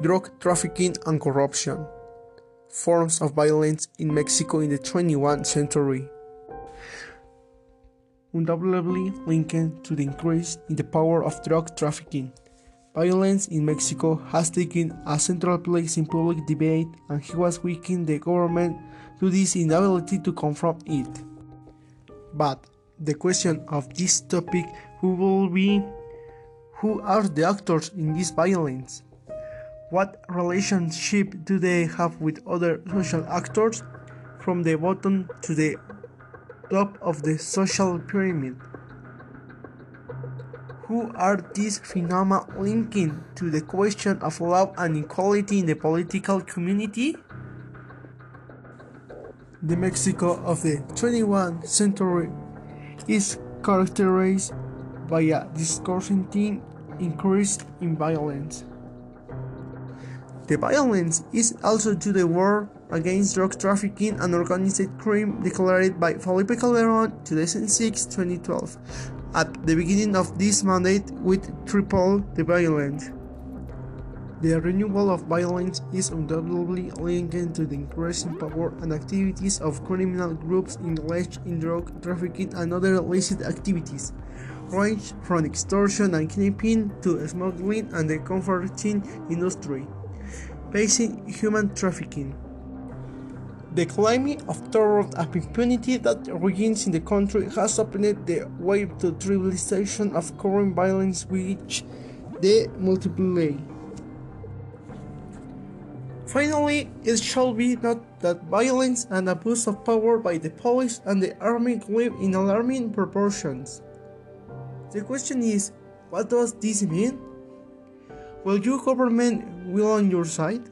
drug trafficking and corruption, forms of violence in Mexico in the 21st century. Undoubtedly linked to the increase in the power of drug trafficking. Violence in Mexico has taken a central place in public debate, and he was weakening the government to this inability to confront it. But the question of this topic will be who are the actors in this violence? What relationship do they have with other social actors from the bottom to the top of the social pyramid? Who are these phenomena linking to the question of love and equality in the political community? The Mexico of the 21st century is characterized by a disconcerting increase in violence. The violence is also to the war against drug trafficking and organized crime declared by Felipe Calderon 2006 2012 at the beginning of this mandate with triple the violence. The renewal of violence is undoubtedly linked to the increasing power and activities of criminal groups engaged in drug trafficking and other illicit activities, range from extortion and kidnapping to smuggling and the comforting industry facing human trafficking. The climate of terror and impunity that reigns in the country has opened the way to trivialization of current violence which they multiply. Finally, it shall be noted that violence and abuse of power by the police and the army live in alarming proportions. The question is, what does this mean? Will your government will on your side?